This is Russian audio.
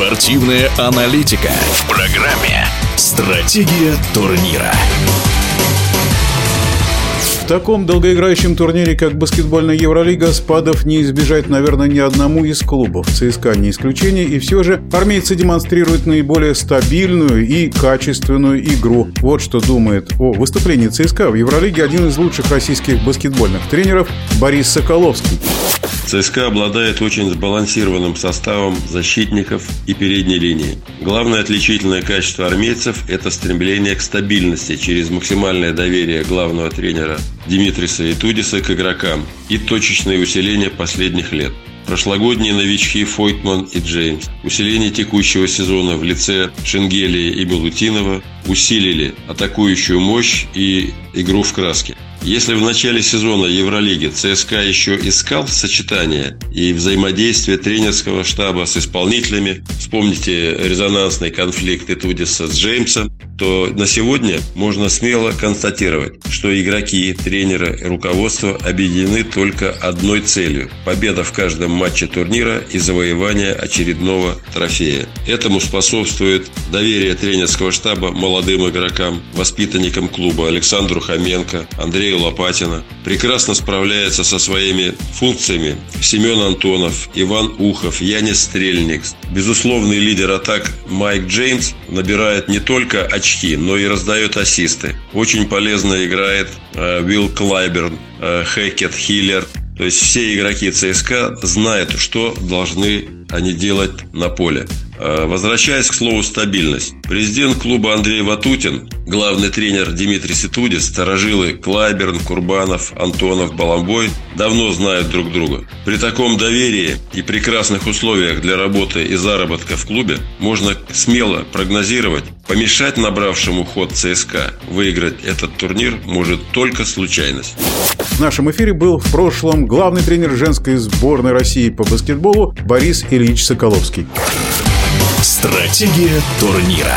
Спортивная аналитика в программе «Стратегия турнира» таком долгоиграющем турнире, как баскетбольная Евролига, спадов не избежать, наверное, ни одному из клубов. ЦСКА не исключение, и все же армейцы демонстрируют наиболее стабильную и качественную игру. Вот что думает о выступлении ЦСКА в Евролиге один из лучших российских баскетбольных тренеров Борис Соколовский. ЦСКА обладает очень сбалансированным составом защитников и передней линии. Главное отличительное качество армейцев – это стремление к стабильности через максимальное доверие главного тренера Димитриса и Тудиса к игрокам и точечное усиление последних лет. Прошлогодние новички Фойтман и Джеймс, усиление текущего сезона в лице Шенгелия и Белутинова усилили атакующую мощь и игру в краске. Если в начале сезона Евролиги ЦСКА еще искал сочетание и взаимодействие тренерского штаба с исполнителями, вспомните резонансный конфликт Этудиса с Джеймсом, то на сегодня можно смело констатировать, что игроки, тренеры и руководство объединены только одной целью – победа в каждом матче турнира и завоевание очередного трофея. Этому способствует доверие тренерского штаба молодым игрокам, воспитанникам клуба Александру Хоменко, Андрею Лопатина. Прекрасно справляется со своими функциями Семен Антонов, Иван Ухов, Янис Стрельник. Безусловный лидер атак Майк Джеймс набирает не только очки очки, но и раздает ассисты. Очень полезно играет э, Уилл Клайберн, э, Хекет, Хиллер. То есть все игроки ЦСКА знают, что должны они делать на поле. Э, возвращаясь к слову «стабильность». Президент клуба Андрей Ватутин, главный тренер Дмитрий Ситудис, сторожилы Клайберн, Курбанов, Антонов, Баламбой давно знают друг друга. При таком доверии и прекрасных условиях для работы и заработка в клубе можно смело прогнозировать, помешать набравшему ход ЦСКА выиграть этот турнир может только случайность. В нашем эфире был в прошлом главный тренер женской сборной России по баскетболу Борис Ильич Соколовский. Стратегия турнира.